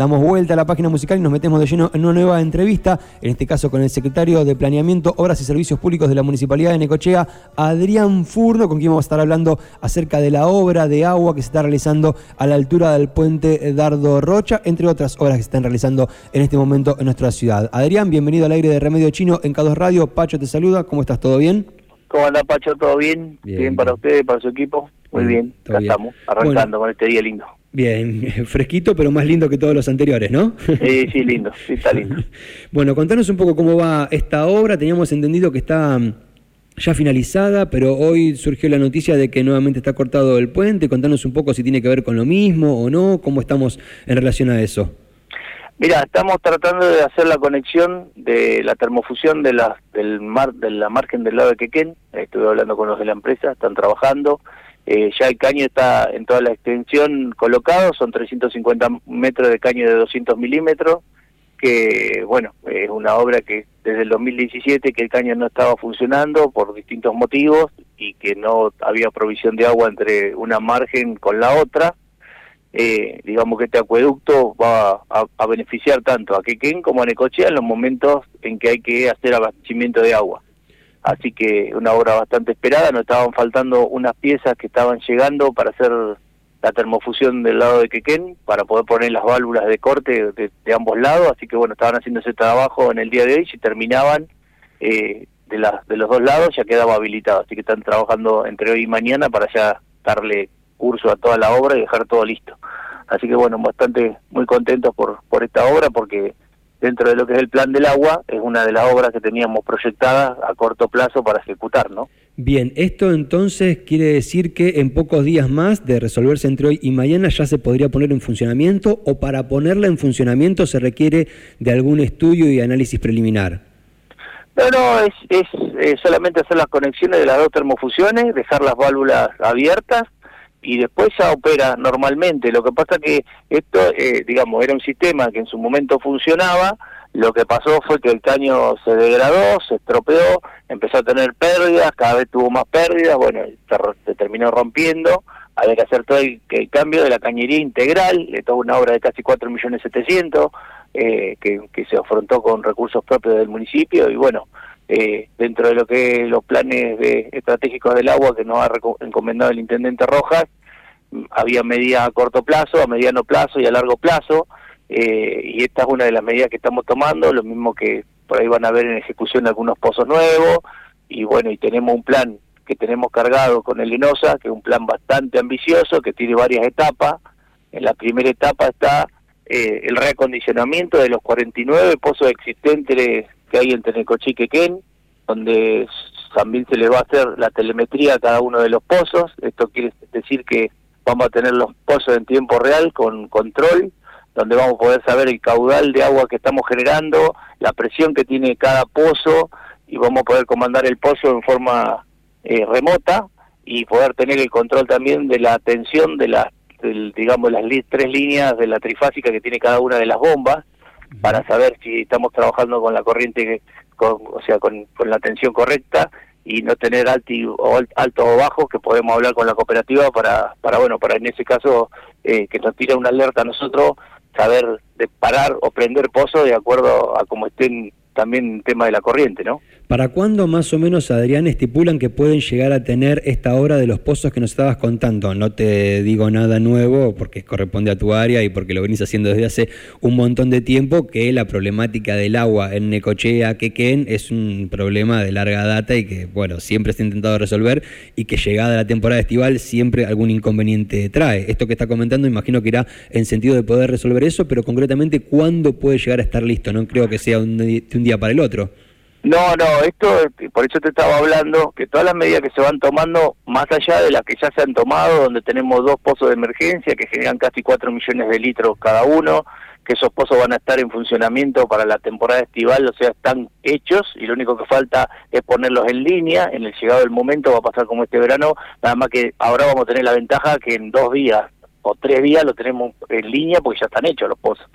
damos vuelta a la página musical y nos metemos de lleno en una nueva entrevista, en este caso con el secretario de Planeamiento, Obras y Servicios Públicos de la Municipalidad de Necochea, Adrián Furno, con quien vamos a estar hablando acerca de la obra de agua que se está realizando a la altura del puente Dardo Rocha, entre otras obras que se están realizando en este momento en nuestra ciudad. Adrián, bienvenido al aire de Remedio Chino en K2 Radio. Pacho te saluda, ¿cómo estás? ¿Todo bien? ¿Cómo anda Pacho? ¿Todo bien? Bien, para ustedes, para su equipo. Muy bien, acá estamos, arrancando con este día lindo. Bien, fresquito, pero más lindo que todos los anteriores, ¿no? Sí, sí, lindo, sí, está lindo. bueno, contanos un poco cómo va esta obra. Teníamos entendido que está mm, ya finalizada, pero hoy surgió la noticia de que nuevamente está cortado el puente. Contanos un poco si tiene que ver con lo mismo o no, cómo estamos en relación a eso. Mira, estamos tratando de hacer la conexión de la termofusión de la, del mar, de la margen del lado de Quequén. Estuve hablando con los de la empresa, están trabajando. Eh, ya el caño está en toda la extensión colocado, son 350 metros de caño de 200 milímetros, que bueno, es una obra que desde el 2017 que el caño no estaba funcionando por distintos motivos y que no había provisión de agua entre una margen con la otra eh, digamos que este acueducto va a, beneficiar tanto a Quequén como a Necochea en los momentos en que hay que hacer abastecimiento de agua. Así que una obra bastante esperada, nos estaban faltando unas piezas que estaban llegando para hacer la termofusión del lado de Quequén, para poder poner las válvulas de corte de, ambos lados, así que bueno, estaban haciendo ese trabajo en el día de hoy, si terminaban eh, de, las de los dos lados ya quedaba habilitado, así que están trabajando entre hoy y mañana para ya darle curso a toda la obra y dejar todo listo. Así que bueno, bastante muy contentos por, por esta obra porque dentro de lo que es el plan del agua es una de las obras que teníamos proyectadas a corto plazo para ejecutar, ¿no? Bien, esto entonces quiere decir que en pocos días más de resolverse entre hoy y mañana ya se podría poner en funcionamiento o para ponerla en funcionamiento se requiere de algún estudio y análisis preliminar. No, no, es, es eh, solamente hacer las conexiones de las dos termofusiones, dejar las válvulas abiertas y después ya opera normalmente. Lo que pasa que esto, eh, digamos, era un sistema que en su momento funcionaba, lo que pasó fue que el caño se degradó, se estropeó, empezó a tener pérdidas, cada vez tuvo más pérdidas, bueno, se, terminó rompiendo, había que hacer todo el, cambio de la cañería integral, de toda una obra de casi 4 millones eh, que, que se afrontó con recursos propios del municipio y bueno, eh, dentro de lo que los planes de, estratégicos del agua que nos ha encomendado el intendente Rojas, había medidas a corto plazo, a mediano plazo y a largo plazo, eh, y esta es una de las medidas que estamos tomando, lo mismo que por ahí van a ver en ejecución algunos pozos nuevos, y bueno, y tenemos un plan que tenemos cargado con el ENOSA, que es un plan bastante ambicioso, que tiene varias etapas. En la primera etapa está eh, el reacondicionamiento de los 49 pozos existentes que hay entre Necochí y Quequén, donde también se le va a hacer la telemetría a cada uno de los pozos. Esto quiere decir que vamos a tener los pozos en tiempo real con control, donde vamos a poder saber el caudal de agua que estamos generando, la presión que tiene cada pozo y vamos a poder comandar el pozo en forma eh, remota y poder tener el control también de la tensión de las, digamos, las tres líneas de la trifásica que tiene cada una de las bombas para saber si estamos trabajando con la corriente, con, o sea, con, la tensión correcta y no tener alto o, alto o bajo que podemos hablar con la cooperativa para, para bueno, para en ese caso eh, que nos tire una alerta a nosotros, saber de parar o prender pozo de acuerdo a cómo estén también el tema de la corriente, ¿no? ¿Para cuándo más o menos, Adrián, estipulan que pueden llegar a tener esta obra de los pozos que nos estabas contando? No te digo nada nuevo porque corresponde a tu área y porque lo venís haciendo desde hace un montón de tiempo, que la problemática del agua en Necochea, Quequén, es un problema de larga data y que, bueno, siempre se ha intentado resolver y que llegada la temporada estival siempre algún inconveniente trae. Esto que está comentando imagino que irá en sentido de poder resolver eso, pero concretamente, ¿cuándo puede llegar a estar listo? No creo que sea un, un día para el otro. No, no, esto, por eso te estaba hablando, que todas las medidas que se van tomando, más allá de las que ya se han tomado, donde tenemos dos pozos de emergencia que generan casi 4 millones de litros cada uno, que esos pozos van a estar en funcionamiento para la temporada estival, o sea, están hechos y lo único que falta es ponerlos en línea, en el llegado del momento va a pasar como este verano, nada más que ahora vamos a tener la ventaja que en dos días o tres días lo tenemos en línea porque ya están hechos los pozos.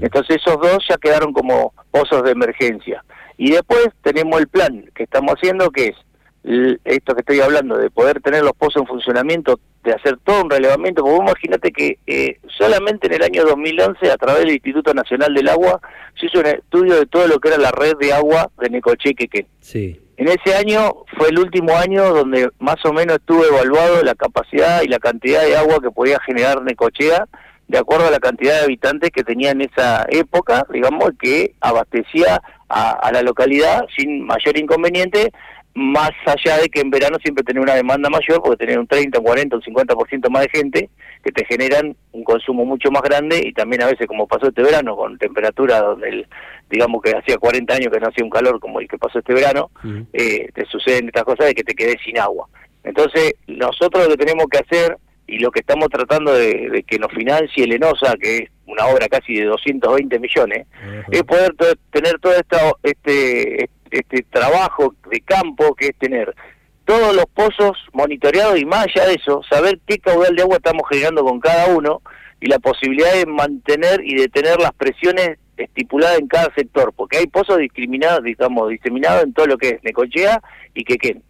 Entonces esos dos ya quedaron como pozos de emergencia. Y después tenemos el plan que estamos haciendo, que es esto que estoy hablando, de poder tener los pozos en funcionamiento, de hacer todo un relevamiento, porque vos imaginate que eh, solamente en el año 2011, a través del Instituto Nacional del Agua, se hizo un estudio de todo lo que era la red de agua de Necocheque. Sí. En ese año fue el último año donde más o menos estuvo evaluado la capacidad y la cantidad de agua que podía generar Necochea de acuerdo a la cantidad de habitantes que tenía en esa época, digamos, que abastecía a, a la localidad sin mayor inconveniente, más allá de que en verano siempre tenés una demanda mayor, porque tener un 30, un 40, un 50% más de gente, que te generan un consumo mucho más grande y también a veces, como pasó este verano, con temperatura donde, el, digamos que hacía 40 años que no hacía un calor como el que pasó este verano, eh, te suceden estas cosas de que te quedes sin agua. Entonces, nosotros lo que tenemos que hacer y lo que estamos tratando de, que nos financie el ENOSA, que es una obra casi de 220 millones, es poder tener todo esta, este este trabajo de campo que es tener todos los pozos monitoreados y más allá de eso, saber qué caudal de agua estamos generando con cada uno y la posibilidad de mantener y detener las presiones estipuladas en cada sector, porque hay pozos discriminados, digamos, diseminados en todo lo que es Necochea y Quequén.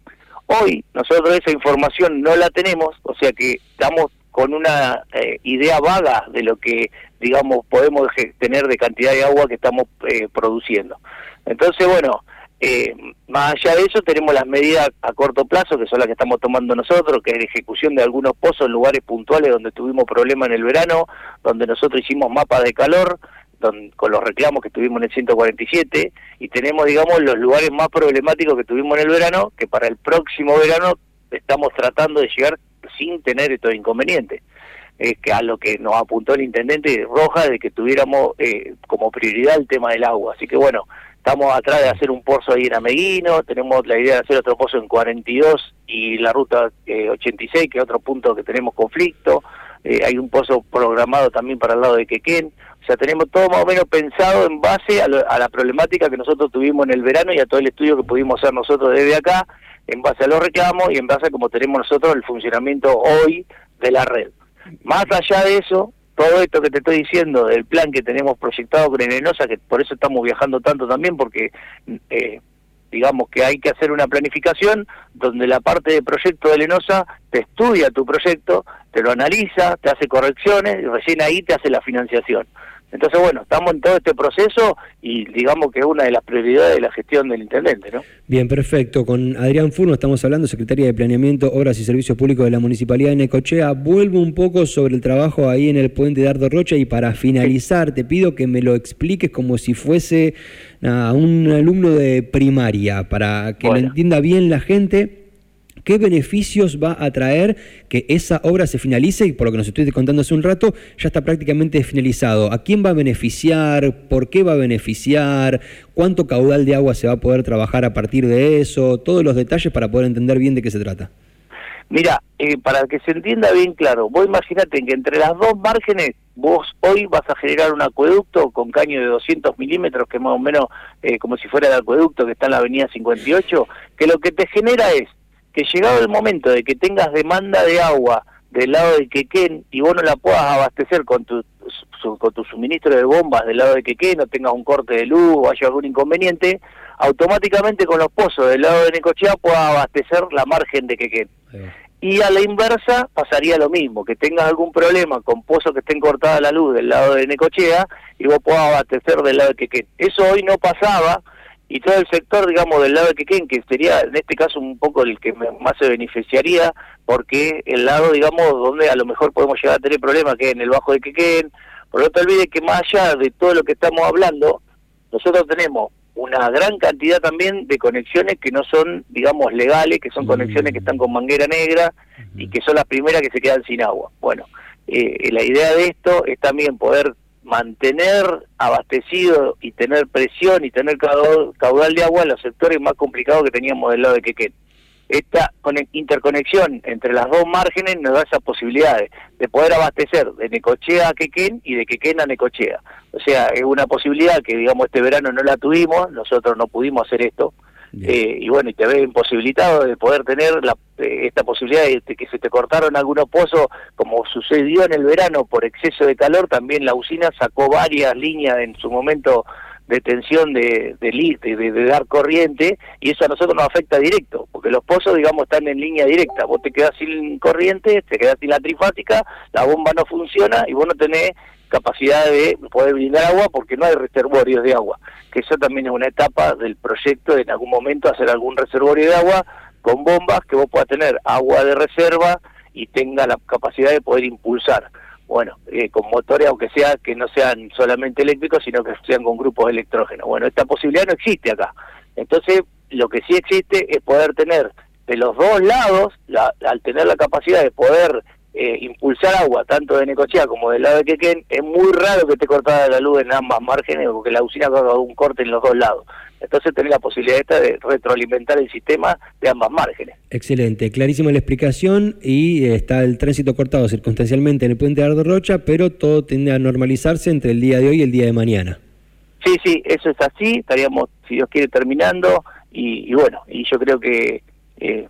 Hoy nosotros esa información no la tenemos, o sea que estamos con una eh, idea vaga de lo que, digamos, podemos tener de cantidad de agua que estamos eh, produciendo. Entonces, bueno, eh, más allá de eso, tenemos las medidas a corto plazo, que son las que estamos tomando nosotros, que es la ejecución de algunos pozos en lugares puntuales donde tuvimos problemas en el verano, donde nosotros hicimos mapas de calor, con los reclamos que tuvimos en el 147, y tenemos, digamos, los lugares más problemáticos que tuvimos en el verano, que para el próximo verano estamos tratando de llegar sin tener estos inconvenientes. Es que a lo que nos apuntó el intendente Roja de que tuviéramos eh, como prioridad el tema del agua. Así que bueno, Estamos atrás de hacer un pozo ahí en Ameguino, tenemos la idea de hacer otro pozo en 42 y la ruta 86, eh, que es otro punto que tenemos conflicto. Eh, hay un pozo programado también para el lado de Quequén. Sea, tenemos todo más o menos pensado en base a, la problemática que nosotros tuvimos en el verano y a todo el estudio que pudimos hacer nosotros desde acá, en base a los reclamos y en base a cómo tenemos nosotros el funcionamiento hoy de la red. Más allá de eso, todo esto que te estoy diciendo del plan que tenemos proyectado con Enenosa, que por eso estamos viajando tanto también, porque eh, digamos que hay que hacer una planificación donde la parte de proyecto de Lenosa te estudia tu proyecto, te lo analiza, te hace correcciones y recién ahí te hace la financiación. Entonces, bueno, estamos en todo este proceso y digamos que es una de las prioridades de la gestión del intendente, ¿no? Bien, perfecto. Con Adrián Furno estamos hablando, secretaria de Planeamiento, Obras y Servicios Públicos de la Municipalidad de Necochea. Vuelvo un poco sobre el trabajo ahí en el puente de Ardo Rocha y para finalizar te pido que me lo expliques como si fuese un alumno de primaria, para que lo entienda bien la gente ¿Qué beneficios va a traer que esa obra se finalice? Y por lo que nos estoy contando hace un rato, ya está prácticamente finalizado. ¿A quién va a beneficiar? ¿Por qué va a beneficiar? ¿Cuánto caudal de agua se va a poder trabajar a partir de eso? Todos los detalles para poder entender bien de qué se trata. Mira, eh, para que se entienda bien claro, vos imagínate que entre las dos márgenes vos hoy vas a generar un acueducto con caño de 200 milímetros, que más o menos eh, como si fuera el acueducto que está en la avenida 58, que lo que te genera es que llegado el momento de que tengas demanda de agua del lado de Quequén y vos no la puedas abastecer con tu, con tu suministro de bombas del lado de Quequén, no tengas un corte de luz o haya algún inconveniente, automáticamente con los pozos del lado de Necochea puedas abastecer la margen de Quequén. Y a la inversa pasaría lo mismo, que tengas algún problema con pozos que estén cortada la luz del lado de Necochea y vos puedas abastecer del lado de Quequén. Eso hoy no pasaba y todo el sector, digamos, del lado de Quequén, que sería en este caso un poco el que más se beneficiaría, porque el lado, digamos, donde a lo mejor podemos llegar a tener problemas, que es en el bajo de Quequén, por no te olvides que más allá de todo lo que estamos hablando, nosotros tenemos una gran cantidad también de conexiones que no son, digamos, legales, que son conexiones que están con manguera negra y que son las primeras que se quedan sin agua. Bueno, eh, la idea de esto es también poder mantener abastecido y tener presión y tener caudal de agua en los sectores más complicados que teníamos del lado de Quequén. Esta interconexión entre las dos márgenes nos da esa posibilidad de, poder abastecer de Necochea a Quequén y de Quequén a Necochea. O sea, es una posibilidad que, digamos, este verano no la tuvimos, nosotros no pudimos hacer esto, eh, y bueno, y te ves imposibilitado de poder tener la, eh, esta posibilidad de, que se te cortaron algunos pozos, como sucedió en el verano por exceso de calor, también la usina sacó varias líneas en su momento de tensión de, de, de, de, dar corriente y eso a nosotros nos afecta directo, porque los pozos, digamos, están en línea directa. Vos te quedás sin corriente, te quedás sin la trifásica, la bomba no funciona y vos no tenés capacidad de poder brindar agua porque no hay reservorios de agua, que eso también es una etapa del proyecto de en algún momento hacer algún reservorio de agua con bombas que vos puedas tener agua de reserva y tenga la capacidad de poder impulsar bueno, eh, con motores, aunque sea que no sean solamente eléctricos, sino que sean con grupos de electrógeno. Bueno, esta posibilidad no existe acá. Entonces, lo que sí existe es poder tener de los dos lados, al tener la capacidad de poder eh, impulsar agua, tanto de Necochea como del lado de Quequén, es muy raro que esté cortada la luz en ambas márgenes, porque la usina haga un corte en los dos lados. Entonces tenés la posibilidad esta de retroalimentar el sistema de ambas márgenes. Excelente, clarísima la explicación y eh, está el tránsito cortado circunstancialmente en el puente de Ardo Rocha, pero todo tiende a normalizarse entre el día de hoy y el día de mañana. Sí, sí, eso es así, estaríamos, si Dios quiere, terminando y, bueno, y yo creo que, eh,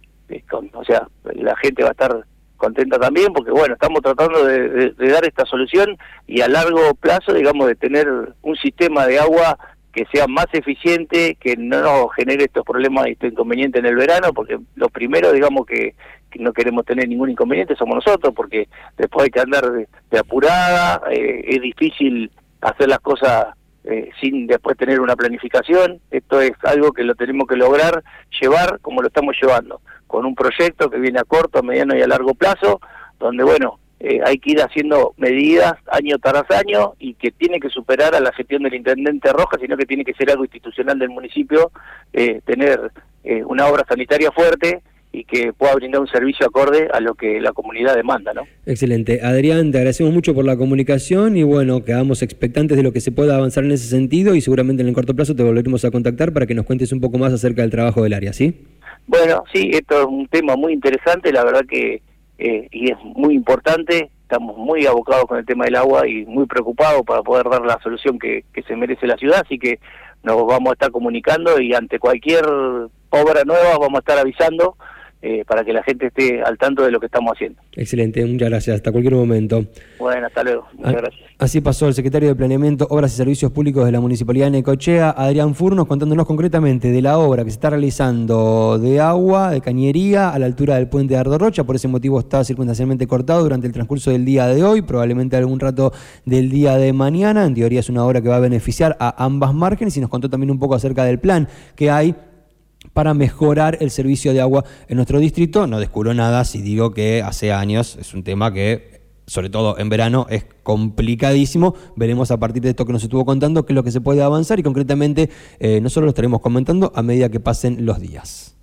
o sea, la gente va a estar contenta también porque bueno estamos tratando de, dar esta solución y a largo plazo digamos de tener un sistema de agua que sea más eficiente, que no nos genere estos problemas y estos inconvenientes en el verano, porque lo primero, digamos, que, no queremos tener ningún inconveniente somos nosotros, porque después hay que andar de, apurada, eh, es difícil hacer las cosas eh, sin después tener una planificación. Esto es algo que lo tenemos que lograr llevar como lo estamos llevando, con un proyecto que viene a corto, a mediano y a largo plazo, donde, bueno, eh, hay que ir haciendo medidas año tras año y que tiene que superar a la gestión del intendente Roja, sino que tiene que ser algo institucional del municipio, eh, tener eh, una obra sanitaria fuerte y que pueda brindar un servicio acorde a lo que la comunidad demanda, ¿no? Excelente. Adrián, te agradecemos mucho por la comunicación y bueno, quedamos expectantes de lo que se pueda avanzar en ese sentido y seguramente en el corto plazo te volveremos a contactar para que nos cuentes un poco más acerca del trabajo del área, ¿sí? Bueno, sí, esto es un tema muy interesante, la verdad que eh, y es muy importante. Estamos muy abocados con el tema del agua y muy preocupados para poder dar la solución que, que se merece la ciudad, así que nos vamos a estar comunicando y ante cualquier obra nueva vamos a estar avisando eh, para que la gente esté al tanto de lo que estamos haciendo. Excelente, muchas gracias. Hasta cualquier momento. Bueno, hasta luego. Muchas ah, gracias. Así pasó el secretario de Planeamiento, Obras y Servicios Públicos de la Municipalidad de Necochea, Adrián Furnos, contándonos concretamente de la obra que se está realizando de agua, de cañería, a la altura del puente de Ardo Rocha. Por ese motivo está circunstancialmente cortado durante el transcurso del día de hoy, probablemente algún rato del día de mañana. En teoría es una obra que va a beneficiar a ambas márgenes y nos contó también un poco acerca del plan que hay para mejorar el servicio de agua en nuestro distrito. No descubro nada si digo que hace años es un tema que, sobre todo en verano, es complicadísimo. Veremos a partir de esto que nos estuvo contando qué es lo que se puede avanzar y concretamente eh, nosotros lo estaremos comentando a medida que pasen los días.